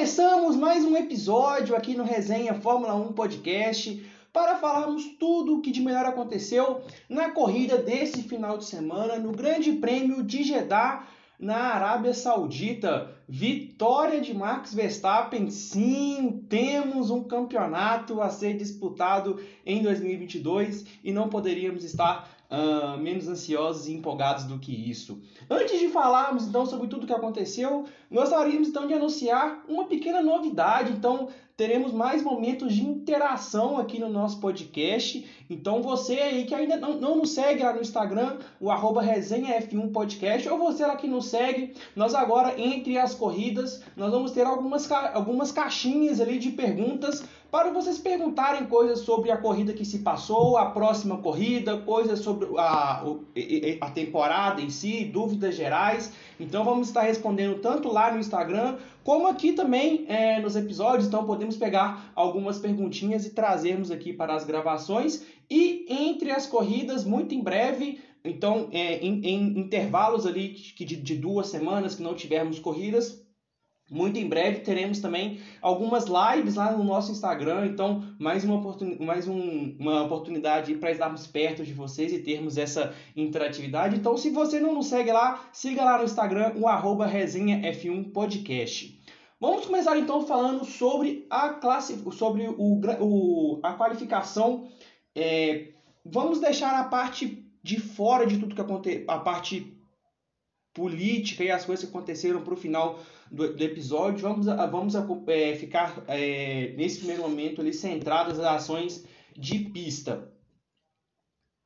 Começamos mais um episódio aqui no Resenha Fórmula 1 Podcast para falarmos tudo o que de melhor aconteceu na corrida desse final de semana no Grande Prêmio de Jeddah na Arábia Saudita. Vitória de Max Verstappen. Sim, temos um campeonato a ser disputado em 2022 e não poderíamos estar uh, menos ansiosos e empolgados do que isso. Antes de falarmos então sobre tudo o que aconteceu, gostaríamos então de anunciar uma pequena novidade. Então, teremos mais momentos de interação aqui no nosso podcast. Então você aí que ainda não, não nos segue lá no Instagram, o arroba resenha F1 Podcast, ou você lá que nos segue, nós agora, entre as corridas, nós vamos ter algumas, algumas caixinhas ali de perguntas para vocês perguntarem coisas sobre a corrida que se passou, a próxima corrida, coisas sobre a, a temporada em si, dúvidas gerais. Então vamos estar respondendo tanto lá no Instagram como aqui também é, nos episódios. Então podemos pegar algumas perguntinhas e trazermos aqui para as gravações. E entre as corridas, muito em breve, então é, em, em, intervalos ali de, de duas semanas que não tivermos corridas, muito em breve teremos também algumas lives lá no nosso Instagram, então mais uma, oportun... mais um... uma oportunidade para estarmos perto de vocês e termos essa interatividade. Então, se você não nos segue lá, siga lá no Instagram o arroba resenha F1 Podcast. Vamos começar então falando sobre a classe, sobre o, o, a qualificação. É, vamos deixar a parte de fora de tudo que aconteceu, a parte política e as coisas que aconteceram para o final do, do, episódio. Vamos, vamos é, ficar é, nesse primeiro momento ali centrados nas ações de pista.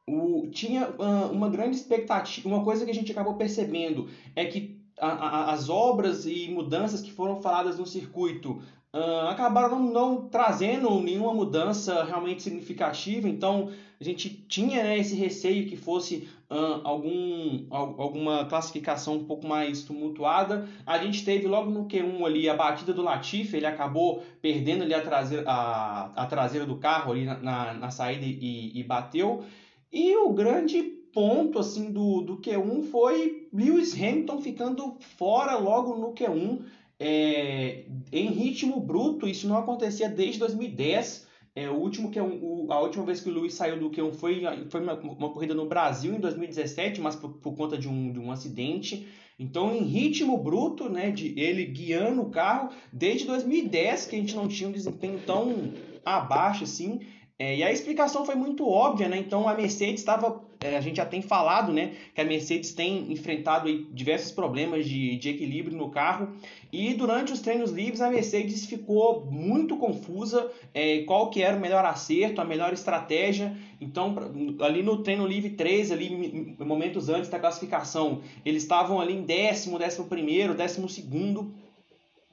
O, tinha uh, uma grande expectativa, uma coisa que a gente acabou percebendo é que a, a, as obras e mudanças que foram faladas no circuito uh, acabaram não, não, trazendo nenhuma mudança realmente significativa, então a gente tinha né, esse receio que fosse uh, algum, alguma classificação um pouco mais tumultuada. A gente teve logo no Q1 ali a batida do Latifi, ele acabou perdendo ali a traseira, a, a traseira do carro ali na, na, na saída e, e bateu. E o grande ponto assim do, do Q1 foi Lewis Hamilton ficando fora logo no Q1 é, em ritmo bruto. Isso não acontecia desde 2010. É, o último que o, a última vez que o Lewis saiu do Q1 foi, foi uma, uma corrida no Brasil em 2017, mas por, por conta de um, de um acidente. Então, em ritmo bruto, né, de ele guiando o carro, desde 2010 que a gente não tinha um desempenho tão abaixo assim. É, e a explicação foi muito óbvia, né? Então a Mercedes estava, é, a gente já tem falado, né, que a Mercedes tem enfrentado aí, diversos problemas de, de equilíbrio no carro e durante os treinos livres a Mercedes ficou muito confusa é, qual que era o melhor acerto, a melhor estratégia. Então ali no treino livre 3, ali momentos antes da classificação, eles estavam ali em décimo, décimo primeiro, décimo segundo.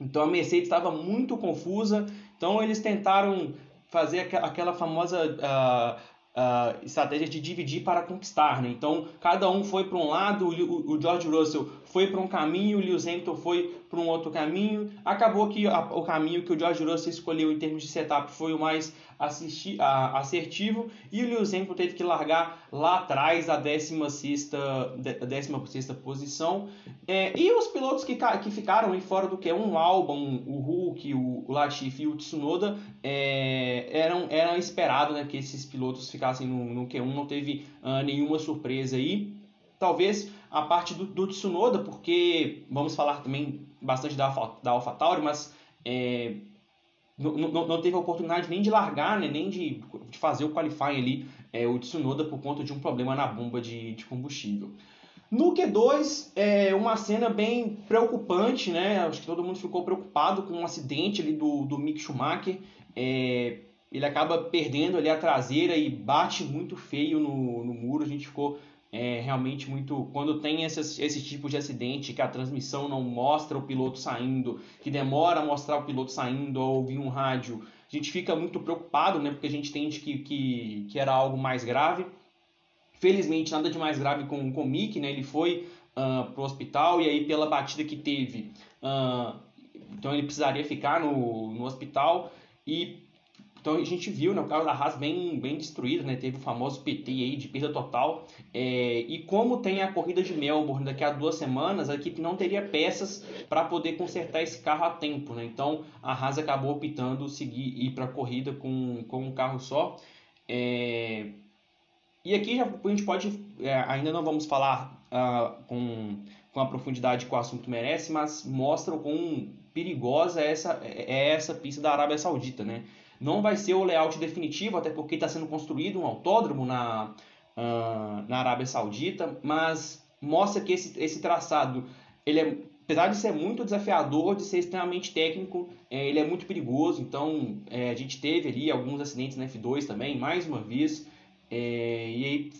Então a Mercedes estava muito confusa. Então eles tentaram fazer aquela famosa uh, uh, estratégia de dividir para conquistar. Né? Então, cada um foi para um lado, o, George Russell foi para um caminho, o Lewis Hamilton foi para um outro caminho. Acabou que a, o caminho que o George Russell escolheu em termos de setup foi o mais assisti, a, assertivo e o Lewis Hamilton teve que largar lá atrás a 16 16 posição. É, e os pilotos que, que ficaram aí fora do que um Albon, o Hulk, o, Latifi e o Tsunoda é, eram, eram esperados né, que esses pilotos ficassem no, no Q1, não teve uh, nenhuma surpresa aí. Talvez a parte do, do Tsunoda, porque vamos falar também bastante da, da AlphaTauri, mas é, não, não, teve a oportunidade nem de largar, né, nem de, de fazer o qualifying ali, é, o Tsunoda, por conta de um problema na bomba de, de combustível. No Q2, é uma cena bem preocupante, né? Acho que todo mundo ficou preocupado com um acidente ali do, do Mick Schumacher. É, ele acaba perdendo ali a traseira e bate muito feio no, no muro. A gente ficou é realmente muito. Quando tem esses, esse tipo de acidente que a transmissão não mostra o piloto saindo, que demora a mostrar o piloto saindo ou ouvir um rádio, a gente fica muito preocupado, né? Porque a gente entende que, que, que era algo mais grave. Felizmente, nada de mais grave com, com o Mick, né? Ele foi uh, para o hospital e aí, pela batida que teve, uh, então ele precisaria ficar no, no hospital. E então a gente viu né, o carro da Haas bem, bem destruído, né? teve o famoso PT aí de perda total. É, e como tem a corrida de Melbourne daqui a duas semanas, a equipe não teria peças para poder consertar esse carro a tempo. Né? Então a Haas acabou optando seguir ir para a corrida com, com um carro só. É, e aqui já, a gente pode, é, ainda não vamos falar uh, com, com a profundidade que o assunto merece, mas mostra o quão perigosa é essa, é essa pista da Arábia Saudita. Né? Não vai ser o layout definitivo, até porque está sendo construído um autódromo na, uh, na Arábia Saudita, mas mostra que esse, esse traçado, ele é, apesar de ser muito desafiador, de ser extremamente técnico, é, ele é muito perigoso. Então é, a gente teve ali alguns acidentes na F2 também, mais uma vez. É, e aí,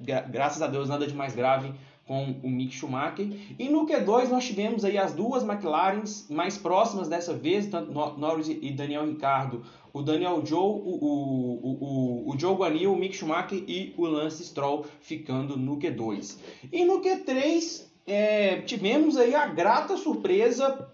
gra graças a Deus, nada de mais grave com o Mick Schumacher. E no Q2 nós tivemos aí as duas McLarens mais próximas dessa vez, tanto Norris e Daniel Ricardo, o Daniel Joe, o, o, o, o Joe Guanil, o Mick Schumacher e o Lance Stroll ficando no Q2. E no Q3 é, tivemos aí a grata surpresa,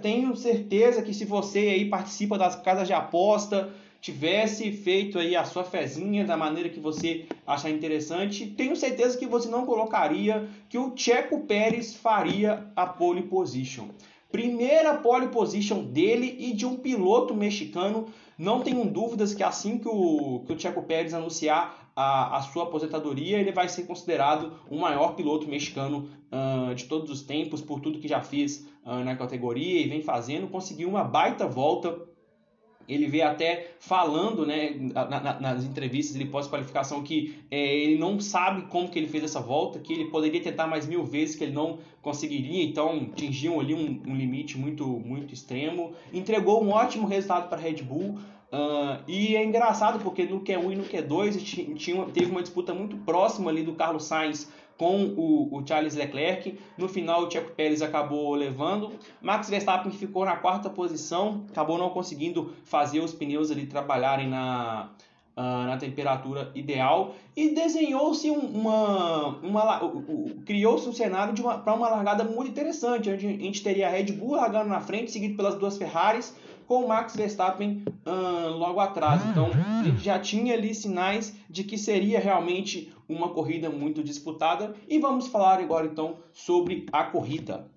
tenho certeza que se você aí participa das casas de aposta, tivesse feito aí a sua fezinha da maneira que você achar interessante, tenho certeza que você não colocaria que o Checo Pérez faria a pole position. Primeira pole position dele e de um piloto mexicano. Não tenho dúvidas que assim que o, que o Checo Pérez anunciar a, a sua aposentadoria, ele vai ser considerado o maior piloto mexicano uh, de todos os tempos, por tudo que já fez uh, na categoria e vem fazendo. Conseguiu uma baita volta ele vê até falando né, na, na, nas entrevistas ele pós-qualificação que é, ele não sabe como que ele fez essa volta, que ele poderia tentar mais mil vezes, que ele não conseguiria, então atingiu ali um, um limite muito, muito extremo. Entregou um ótimo resultado para a Red Bull. Uh, e é engraçado porque no Q1 e no Q2 tinha, teve uma disputa muito próxima ali do Carlos Sainz com o, o, Charles Leclerc. No final, o Checo Pérez acabou levando. Max Verstappen ficou na quarta posição, acabou não conseguindo fazer os pneus ali trabalharem na, uh, na temperatura ideal. E desenhou-se uma. uma criou-se um cenário para uma largada muito interessante, onde a gente teria a Red Bull largando na frente, seguido pelas duas Ferraris com o Max Verstappen uh, logo atrás. Então, a gente já tinha ali sinais de que seria realmente uma corrida muito disputada. E vamos falar agora então sobre a corrida.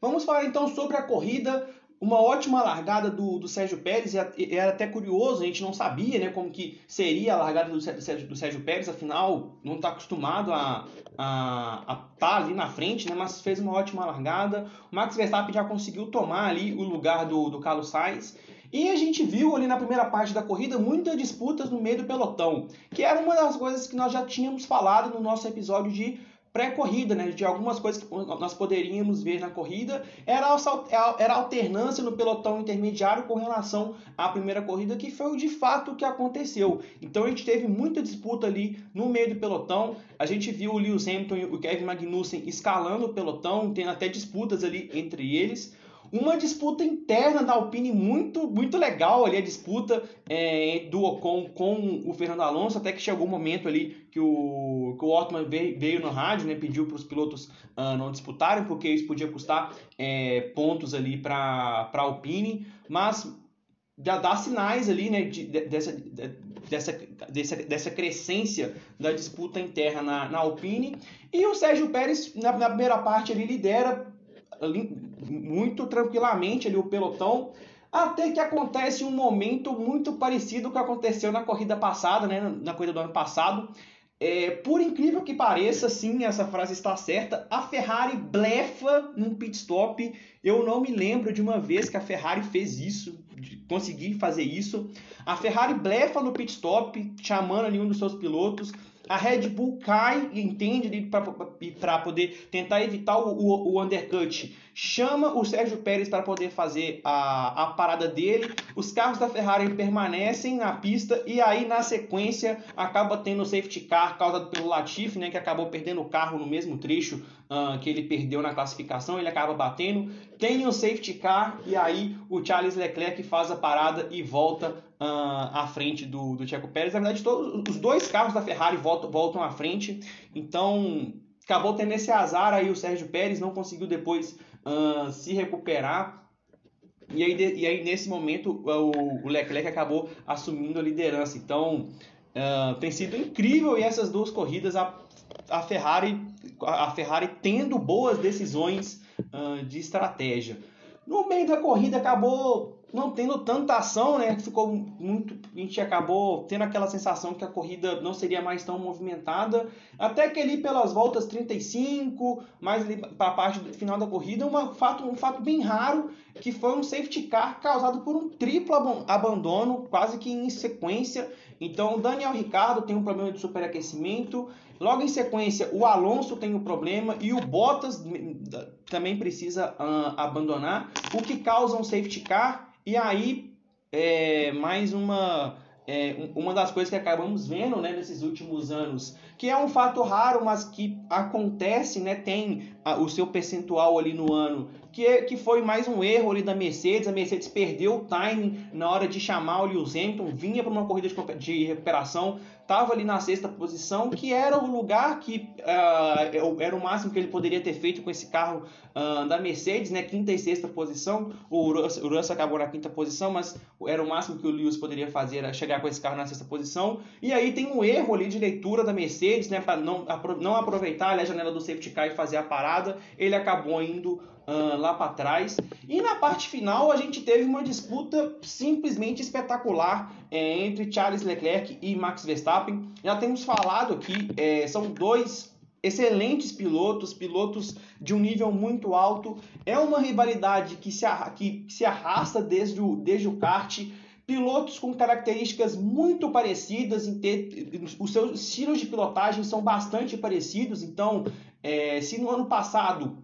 Vamos falar então sobre a corrida uma ótima largada do, do Sérgio Pérez, era até curioso, a gente não sabia né, como que seria a largada do, Sérgio, do Sérgio Pérez, afinal não está acostumado a estar a, tá ali na frente, né, mas fez uma ótima largada. O Max Verstappen já conseguiu tomar ali o lugar do, do Carlos Sainz, e a gente viu ali na primeira parte da corrida muitas disputas no meio do pelotão, que era uma das coisas que nós já tínhamos falado no nosso episódio de pré-corrida, né, de algumas coisas que nós poderíamos ver na corrida, era a alternância no pelotão intermediário com relação à primeira corrida, que foi de fato o que aconteceu. Então a gente teve muita disputa ali no meio do pelotão, a gente viu o Lewis Hamilton e o Kevin Magnussen escalando o pelotão, tendo até disputas ali entre eles uma disputa interna da Alpine muito, muito legal ali, a disputa é, do Ocon com o Fernando Alonso, até que chegou o um momento ali que o, que o Otman veio, veio no rádio, né, pediu para os pilotos uh, não disputarem, porque isso podia custar é, pontos ali para a Alpine, mas já dá sinais ali né, de, de, dessa, de, dessa, dessa, dessa crescência da disputa interna na, na Alpine. E o Sérgio Pérez, na, na primeira parte, ele lidera muito tranquilamente ali o pelotão, até que acontece um momento muito parecido com o que aconteceu na corrida passada, né, na corrida do ano passado. É, por incrível que pareça, sim, essa frase está certa. A Ferrari blefa num pit stop. Eu não me lembro de uma vez que a Ferrari fez isso, de conseguir fazer isso. A Ferrari blefa no pit stop, chamando ali um dos seus pilotos. A Red Bull cai entende para poder tentar evitar o, o, o, undercut. Chama o Sérgio Pérez para poder fazer a, a parada dele. Os carros da Ferrari permanecem na pista e aí na sequência acaba tendo o safety car causado pelo Latifi, né, que acabou perdendo o carro no mesmo trecho uh, que ele perdeu na classificação. Ele acaba batendo. Tem o safety car e aí o Charles Leclerc faz a parada e volta à frente do, do Checo Pérez. Na verdade, todos, os dois carros da Ferrari voltam, voltam à frente. Então, acabou tendo esse azar aí o Sérgio Pérez, não conseguiu depois uh, se recuperar. E aí, de, e aí, nesse momento, o, o, Leclerc acabou assumindo a liderança. Então, uh, tem sido incrível e essas duas corridas, a, a, Ferrari, a Ferrari tendo boas decisões uh, de estratégia. No meio da corrida acabou não tendo tanta ação, né? Ficou muito. A gente acabou tendo aquela sensação que a corrida não seria mais tão movimentada. Até que ali pelas voltas 35, mais ali para a parte final da corrida, uma fato, um fato bem raro, que foi um safety car causado por um triplo abandono, quase que em sequência. Então, o Daniel Ricardo tem um problema de superaquecimento. Logo em sequência, o Alonso tem um problema e o Bottas também precisa uh, abandonar, o que causa um safety car e aí, é, mais uma, é, uma das coisas que acabamos vendo né, nesses últimos anos, que é um fato raro, mas que acontece, né, tem o seu percentual ali no ano, que, é, que foi mais um erro ali da Mercedes. A Mercedes perdeu o timing na hora de chamar o Lewis Hamilton, vinha para uma corrida de, de recuperação, estava ali na sexta posição, que era o lugar que uh, era o máximo que ele poderia ter feito com esse carro uh, da Mercedes, né? Quinta e sexta posição. O Russell, o Russell acabou na quinta posição, mas era o máximo que o Lewis poderia fazer, era chegar com esse carro na sexta posição. E aí tem um erro ali de leitura da Mercedes, né? Para não, não aproveitar a janela do safety car e fazer a parada, ele acabou indo uh, lá para trás. E na parte final a gente teve uma disputa simplesmente espetacular é, entre Charles Leclerc e Max Verstappen. Já temos falado aqui, é, são dois excelentes pilotos, pilotos de um nível muito alto. É uma rivalidade que se, que se arrasta desde o, desde o kart. Pilotos com características muito parecidas, ter, os seus estilos de pilotagem são bastante parecidos. Então, é, se no ano passado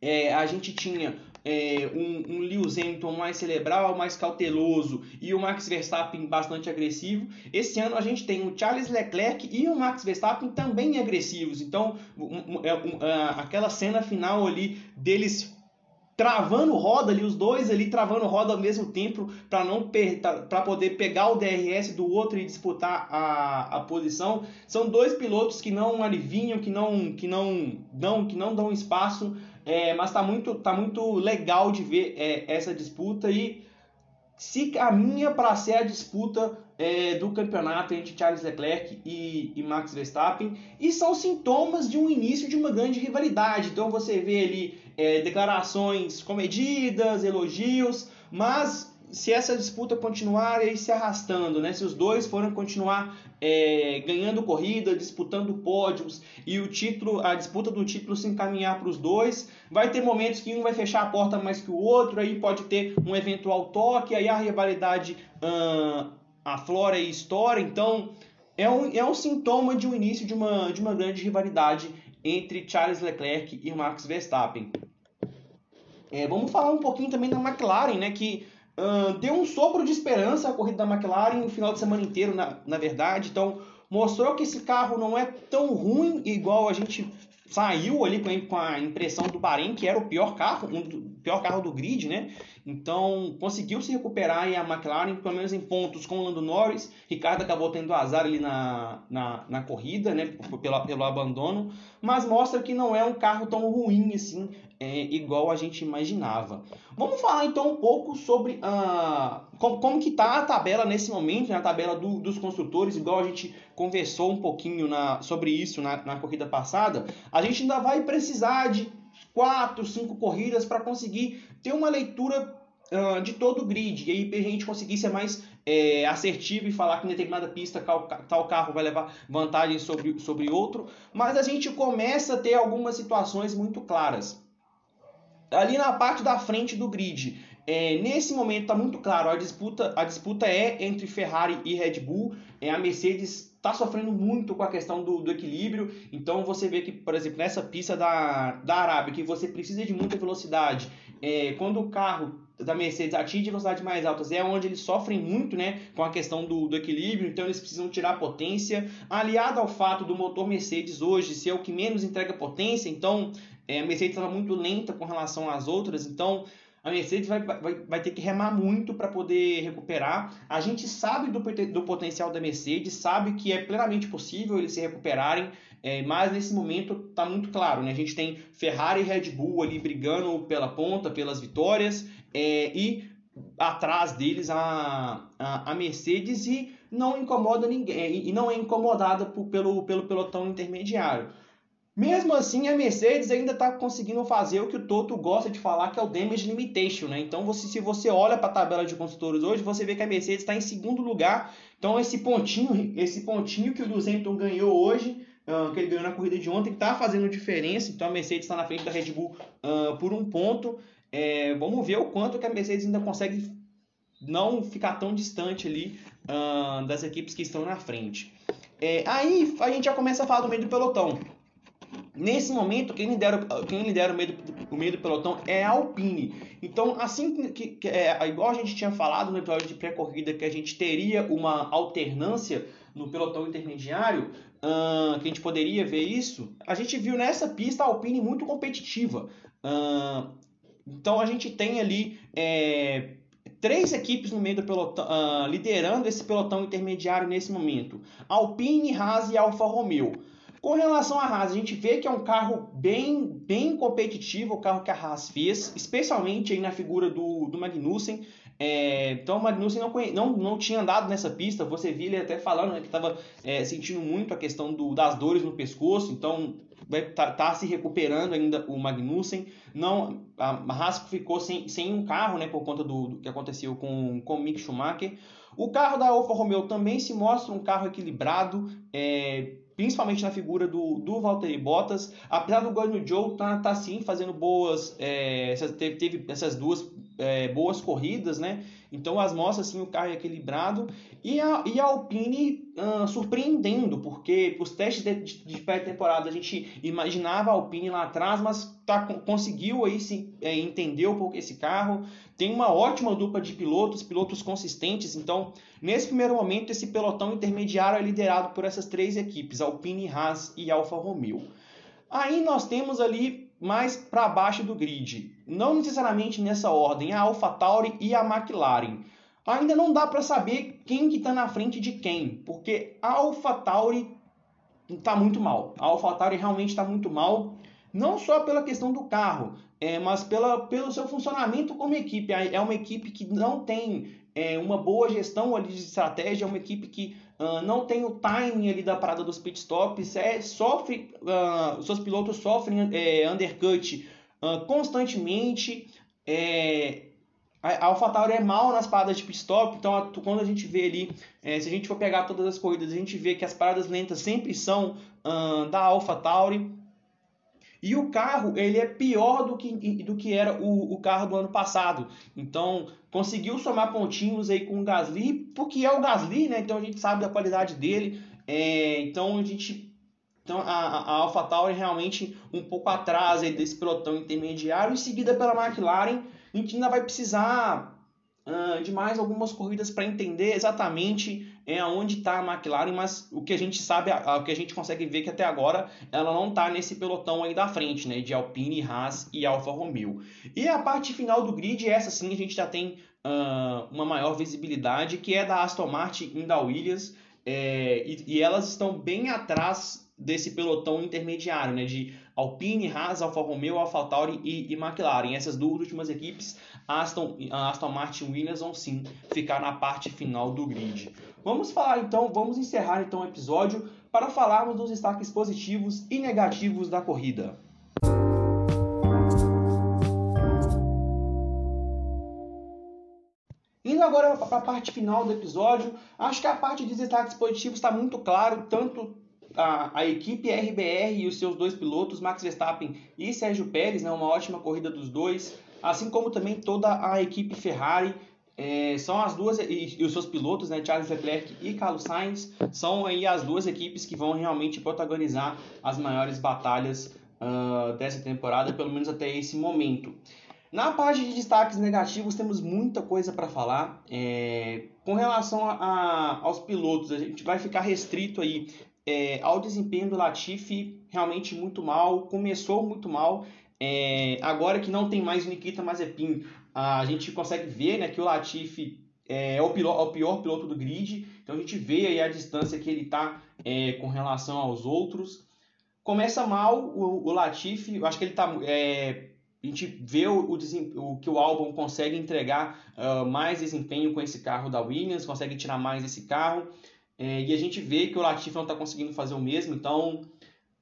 é, a gente tinha é, um, um Lewis Hamilton mais cerebral, mais cauteloso e o Max Verstappen bastante agressivo. Esse ano a gente tem o Charles Leclerc e o Max Verstappen também agressivos. Então, um, um, é, aquela cena final ali deles travando roda ali, os dois ali travando roda ao mesmo tempo para não para poder pegar o DRS do outro e disputar a, a posição. São dois pilotos que não alivinham, que não que não dão que não dão espaço é, mas tá muito, tá muito legal de ver é, essa disputa e se caminha para ser a disputa é, do campeonato entre Charles Leclerc e, e, Max Verstappen e são sintomas de um início de uma grande rivalidade. Então você vê ali é, declarações comedidas, elogios, mas se essa disputa continuar aí se arrastando, né? se os dois forem continuar é, ganhando corrida, disputando pódios e o título, a disputa do título se encaminhar para os dois, vai ter momentos que um vai fechar a porta mais que o outro, aí pode ter um eventual toque, aí a rivalidade hum, aflora e estoura, então é um, é um sintoma de um início de uma, de uma grande rivalidade entre Charles Leclerc e Max Verstappen. É, vamos falar um pouquinho também da McLaren, né, que Uh, deu um sopro de esperança a corrida da McLaren o final de semana inteiro, na, na verdade. Então, mostrou que esse carro não é tão ruim igual a gente saiu ali com a impressão do Bahrein, que era o pior carro, um pior carro do grid, né? Então, conseguiu se recuperar e a McLaren, pelo menos em pontos com o Lando Norris. Ricardo acabou tendo azar ali na, na, na corrida, né? Pelo, pelo abandono. Mas mostra que não é um carro tão ruim assim é, igual a gente imaginava. Vamos falar então um pouco sobre uh, como, como que está a tabela nesse momento, né, a tabela do, dos construtores, igual a gente conversou um pouquinho na, sobre isso na, na corrida passada. A gente ainda vai precisar de quatro, cinco corridas para conseguir ter uma leitura uh, de todo o grid. E aí a gente conseguir ser mais é, assertivo e falar que em determinada pista tal carro vai levar vantagem sobre, sobre outro. Mas a gente começa a ter algumas situações muito claras ali na parte da frente do grid. É, nesse momento está muito claro, a disputa, a disputa é entre Ferrari e Red Bull. É, a Mercedes está sofrendo muito com a questão do, do, equilíbrio. Então você vê que, por exemplo, nessa pista da, da Arábia, que você precisa de muita velocidade, é, quando o carro da Mercedes atinge velocidades mais altas, é onde eles sofrem muito né, com a questão do, do equilíbrio, então eles precisam tirar potência. Aliado ao fato do motor Mercedes hoje ser o que menos entrega potência, então é, a Mercedes estava muito lenta com relação às outras, então a Mercedes vai, vai, vai ter que remar muito para poder recuperar. A gente sabe do, do potencial da Mercedes, sabe que é plenamente possível eles se recuperarem, é, mas nesse momento está muito claro. Né? A gente tem Ferrari e Red Bull ali brigando pela ponta, pelas vitórias, é, e atrás deles a, a, a, Mercedes e não incomoda ninguém e não é incomodada por, pelo, pelo pelotão intermediário. Mesmo assim, a Mercedes ainda está conseguindo fazer o que o Toto gosta de falar, que é o damage limitation, né? Então, você, se você olha para a tabela de construtores hoje, você vê que a Mercedes está em segundo lugar. Então, esse pontinho, esse pontinho que o Duzenton ganhou hoje, uh, que ele ganhou na corrida de ontem, está fazendo diferença. Então, a Mercedes está na frente da Red Bull uh, por um ponto. É, vamos ver o quanto que a Mercedes ainda consegue não ficar tão distante ali uh, das equipes que estão na frente. É, aí a gente já começa a falar do meio do pelotão. Nesse momento, quem lidera, quem lidera o, meio do, o meio do pelotão é a Alpine. Então, assim que, que é, igual a gente tinha falado no episódio de pré-corrida, que a gente teria uma alternância no pelotão intermediário, uh, que a gente poderia ver isso, a gente viu nessa pista a Alpine muito competitiva. Uh, então, a gente tem ali é, três equipes no meio do pelotão, uh, liderando esse pelotão intermediário nesse momento: Alpine, Haas e Alfa Romeo. Com relação à Haas, a gente vê que é um carro bem, bem competitivo, o carro que a Haas fez, especialmente aí na figura do, do Magnussen. É, então o Magnussen não, não, não tinha andado nessa pista, você viu ele até falando né, que estava é, sentindo muito a questão do, das dores no pescoço, então vai tá, tá, se recuperando ainda o Magnussen. Não, a Haas ficou sem, sem um carro né, por conta do, do que aconteceu com, com o Mick Schumacher. O carro da Alfa Romeo também se mostra um carro equilibrado, é, principalmente na figura do, do Valtteri Bottas. Apesar do Guanyu Joe tá, tá sim fazendo boas, é, teve, teve essas duas é, boas corridas, né? Então as mostras assim o carro é equilibrado e a, e a Alpine uh, surpreendendo, porque os testes de, de, pré-temporada a gente imaginava a Alpine lá atrás, mas tá, conseguiu aí se é, entender um pouco esse carro. Tem uma ótima dupla de pilotos, pilotos consistentes. Então, nesse primeiro momento, esse pelotão intermediário é liderado por essas três equipes, Alpine, Haas e Alfa Romeo. Aí nós temos ali mais para baixo do grid. Não necessariamente nessa ordem, a AlphaTauri e a McLaren. Ainda não dá para saber quem que está na frente de quem, porque a AlphaTauri está muito mal. A AlphaTauri realmente está muito mal, não só pela questão do carro, é, mas pela, pelo seu funcionamento como equipe. É uma equipe que não tem é, uma boa gestão ali de estratégia, é uma equipe que uh, não tem o timing ali da parada dos pitstops, é, sofre, uh, seus pilotos sofrem é, undercut uh, constantemente. É, a AlphaTauri é mal nas paradas de pitstop, então quando a gente vê ali, é, se a gente for pegar todas as corridas, a gente vê que as paradas lentas sempre são da AlphaTauri. E o carro ele é pior do que, do que era o, o carro do ano passado. Então conseguiu somar pontinhos aí com o Gasly, porque é o Gasly, né? Então a gente sabe da qualidade dele. É, então a gente então a, a AlphaTauri realmente um pouco atrás aí desse pelotão intermediário, em seguida pela McLaren, a gente ainda vai precisar uh, de mais algumas corridas para entender exatamente é onde está a McLaren, mas o que a gente sabe, o que a gente consegue ver que até agora ela não está nesse pelotão aí da frente, né, de Alpine, Haas e Alfa Romeo. E a parte final do grid, essa sim a gente já tem uh, uma maior visibilidade, que é da Aston Martin e da Williams, é, e, e elas estão bem atrás desse pelotão intermediário, né, de Alpine, Haas, Alfa Romeo, AlphaTauri e, e McLaren. Essas duas últimas equipes, Aston, Aston Martin e Williams vão sim ficar na parte final do grid. Vamos falar então, vamos encerrar então o episódio para falarmos dos destaques positivos e negativos da corrida. Indo agora para a parte final do episódio, acho que a parte de destaques positivos está muito claro, tanto a, a, equipe RBR e os seus dois pilotos, Max Verstappen e Sérgio Pérez, né, uma ótima corrida dos dois, assim como também toda a equipe Ferrari é, são as duas e, e, os seus pilotos, né, Charles Leclerc e Carlos Sainz, são aí as duas equipes que vão realmente protagonizar as maiores batalhas uh, dessa temporada, pelo menos até esse momento. Na parte de destaques negativos temos muita coisa para falar. É, com relação a, a, aos pilotos, a gente vai ficar restrito aí é, ao desempenho do Latifi, realmente muito mal, começou muito mal. É, agora que não tem mais o Nikita Mazepin, a gente consegue ver né, que o Latifi é, é o, é o pior piloto do grid, então a gente vê aí a distância que ele está é, com relação aos outros. Começa mal o, o Latifi, acho que ele está é, a gente vê o, o, o, que o álbum consegue entregar uh, mais desempenho com esse carro da Williams, consegue tirar mais esse carro. É, e a gente vê que o Latifi não está conseguindo fazer o mesmo, então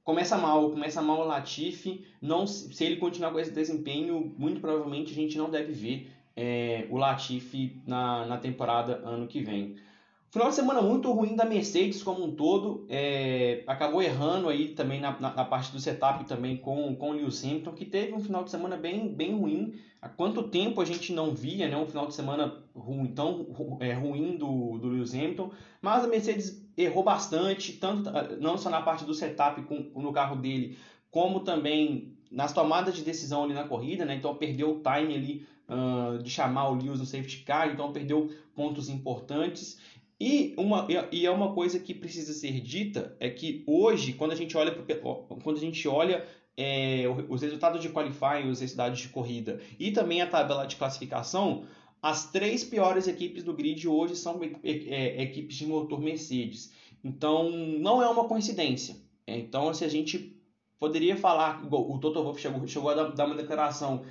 começa mal, começa mal o Latifi. Não, se ele continuar com esse desempenho, muito provavelmente a gente não deve ver é, o Latifi na, na temporada ano que vem. Final de semana muito ruim da Mercedes como um todo, é, acabou errando aí também na, na, na, parte do setup também com, com o Lewis Hamilton, que teve um final de semana bem, bem ruim. Há quanto tempo a gente não via né, um final de semana ruim, tão é, ruim do, do Lewis Hamilton, mas a Mercedes errou bastante, tanto não só na parte do setup com, no carro dele, como também nas tomadas de decisão ali na corrida, né? Então perdeu o time ali uh, de chamar o Lewis no safety car, então perdeu pontos importantes. E, uma, e é uma coisa que precisa ser dita é que hoje, quando a gente olha, quando a gente olha é, os resultados de qualifying, os resultados de corrida e também a tabela de classificação, as três piores equipes do grid hoje são é, equipes de motor Mercedes. Então, não é uma coincidência. É, então, se a gente poderia falar, o Toto Wolff chegou, chegou a dar uma declaração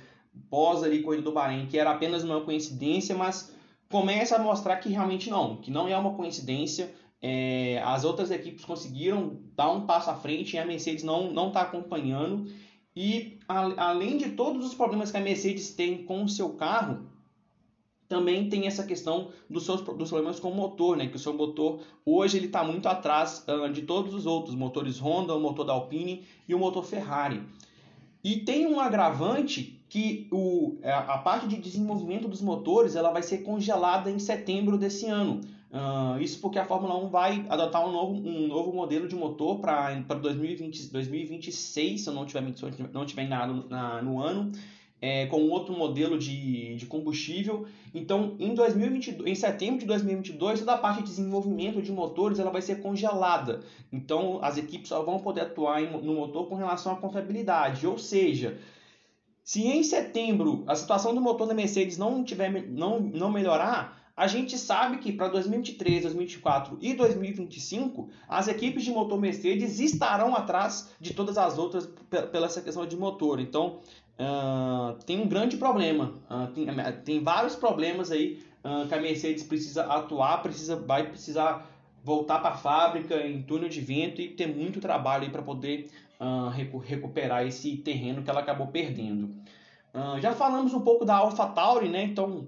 pós ali corrida do Bahrein, que era apenas uma coincidência, mas começa a mostrar que realmente não, que não é uma coincidência. É, as outras equipes conseguiram dar um passo à frente e a Mercedes não está acompanhando. E a, além de todos os problemas que a Mercedes tem com o seu carro, também tem essa questão dos seus dos problemas com o motor, né? Que o seu motor hoje ele está muito atrás uh, de todos os outros motores Honda, o motor da Alpine e o motor Ferrari. E tem um agravante que o, é, a parte de desenvolvimento dos motores ela vai ser congelada em setembro desse ano. Uh, isso porque a Fórmula 1 vai adotar um novo, um novo modelo de motor para 2020, 2026, se eu não tiver, se eu não tiver enganado na, no ano, é, com outro modelo de, de combustível. Então, em, 2022, em setembro de 2022, toda a parte de desenvolvimento de motores ela vai ser congelada. Então, as equipes só vão poder atuar em, no motor com relação à confiabilidade, ou seja, se em setembro a situação do motor da Mercedes não, tiver, não, não melhorar, a gente sabe que para 2023, 2024 e 2025 as equipes de motor Mercedes estarão atrás de todas as outras pela essa questão de motor. Então uh, tem um grande problema, uh, tem, tem, vários problemas aí uh, que a Mercedes precisa atuar, precisa, vai precisar voltar para a fábrica em túnel de vento e ter muito trabalho para poder uh, recuperar esse terreno que ela acabou perdendo. Uh, já falamos um pouco da AlphaTauri, né? Então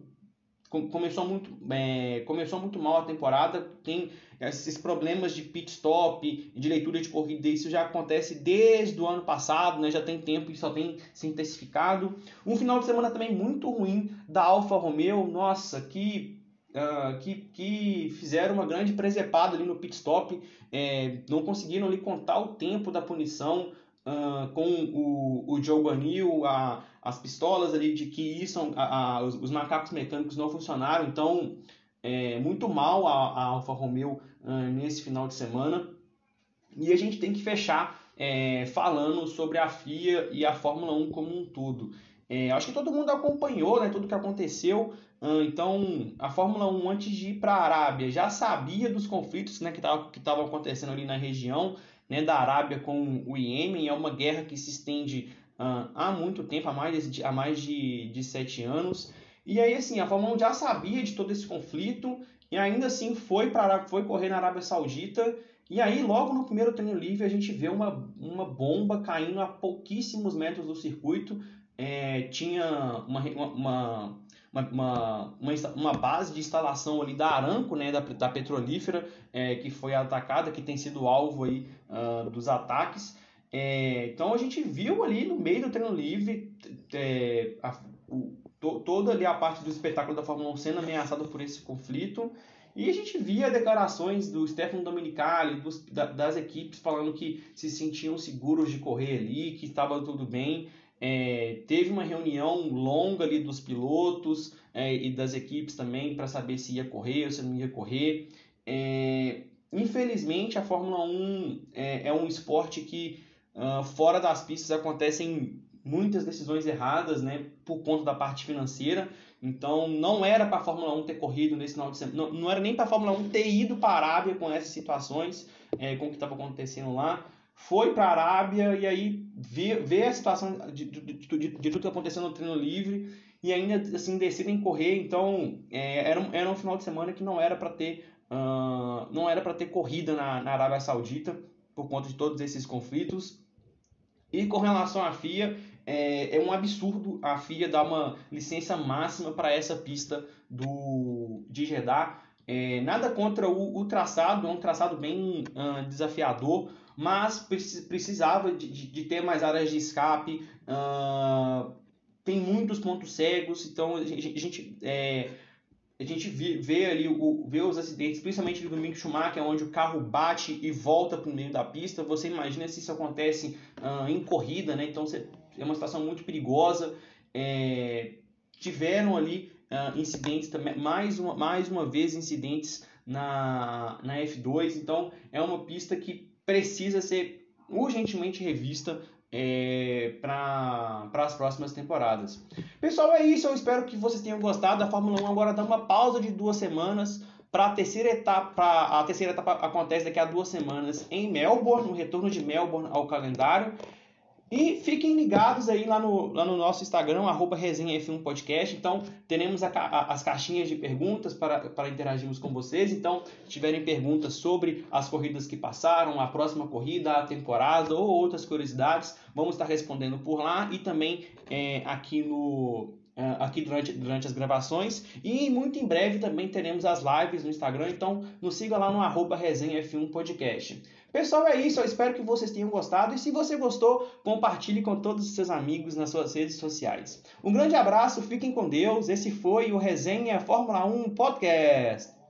começou muito, é, começou muito mal a temporada, tem esses problemas de pit stop, de leitura de corrida, isso já acontece desde o ano passado, né? já tem tempo e só tem se intensificado. Um final de semana também muito ruim da Alfa Romeo, nossa, que uh, que, que fizeram uma grande presepada ali no pit stop, é, não conseguiram ali contar o tempo da punição uh, com o, o Joe Banil, a, as pistolas ali de que isso, a, a, os, os, macacos mecânicos não funcionaram, então é, muito mal a, Alfa Romeo uh, nesse final de semana. E a gente tem que fechar é, falando sobre a FIA e a Fórmula 1 como um todo. É, acho que todo mundo acompanhou né, tudo que aconteceu. Então, a Fórmula 1, antes de ir para a Arábia, já sabia dos conflitos né, que estavam acontecendo ali na região né, da Arábia com o Iêmen. É uma guerra que se estende uh, há muito tempo, há mais, de, há mais de, de sete anos. E aí, assim, a Fórmula 1 já sabia de todo esse conflito e ainda assim foi, para, foi correr na Arábia Saudita. E aí, logo no primeiro treino livre, a gente vê uma, uma bomba caindo a pouquíssimos metros do circuito é, tinha uma, uma, uma, uma, uma, base de instalação ali da Aramco, né, da, da petrolífera, é, que foi atacada, que tem sido alvo aí, uh, dos ataques. É, então a gente viu ali no meio do treino livre é, a, o, to, toda ali a parte do espetáculo da Fórmula 1 sendo ameaçada por esse conflito. E a gente via declarações do Stefano Domenicali, dos, da, das equipes, falando que se sentiam seguros de correr ali, que estava tudo bem. É, teve uma reunião longa ali dos pilotos é, e das equipes também para saber se ia correr ou se não ia correr. É, infelizmente, a Fórmula 1 é, é um esporte que uh, fora das pistas acontecem muitas decisões erradas né, por conta da parte financeira. Então não era para a Fórmula 1 ter corrido nesse final de semana, não, não era nem para a Fórmula 1 ter ido para a Arábia com essas situações, é, com o que estava acontecendo lá. Foi para a Arábia e aí vê, vê a situação de, de, de, de tudo que está acontecendo no treino livre e ainda assim decidem correr. Então é, era, um, era um final de semana que não era para ter uh, não era para ter corrida na, na Arábia Saudita por conta de todos esses conflitos. E com relação à FIA, é, é um absurdo a FIA dar uma licença máxima para essa pista do, de Jeddah. É, nada contra o, o, traçado, é um traçado bem uh, desafiador, mas precisava de, de, de, ter mais áreas de escape. Uh, tem muitos pontos cegos, então a gente, a gente é, a gente vê, vê ali o, vê os acidentes, principalmente do Mick Schumacher, onde o carro bate e volta para o meio da pista. Você imagina se isso acontece uh, em corrida, né? Então é uma situação muito perigosa. É, tiveram ali uh, incidentes também, mais uma, mais uma vez incidentes na, na F2. Então é uma pista que precisa ser urgentemente revista é, para as próximas temporadas. Pessoal, é isso. Eu espero que vocês tenham gostado. A Fórmula 1 agora dá uma pausa de duas semanas para a terceira etapa. A terceira etapa acontece daqui a duas semanas em Melbourne, no retorno de Melbourne ao calendário. E fiquem ligados aí lá no, lá no nosso Instagram, arroba resenha F1 Podcast. Então, teremos a, a, as caixinhas de perguntas para, para interagirmos com vocês. Então, se tiverem perguntas sobre as corridas que passaram, a próxima corrida, a temporada ou outras curiosidades, vamos estar respondendo por lá e também é, aqui no, é, aqui durante, durante as gravações e muito em breve também teremos as lives no Instagram, então nos siga lá no arroba resenha F1 Podcast. Pessoal, é isso. Eu espero que vocês tenham gostado. E se você gostou, compartilhe com todos os seus amigos nas suas redes sociais. Um grande abraço, fiquem com Deus. Esse foi o Resenha Fórmula 1 Podcast.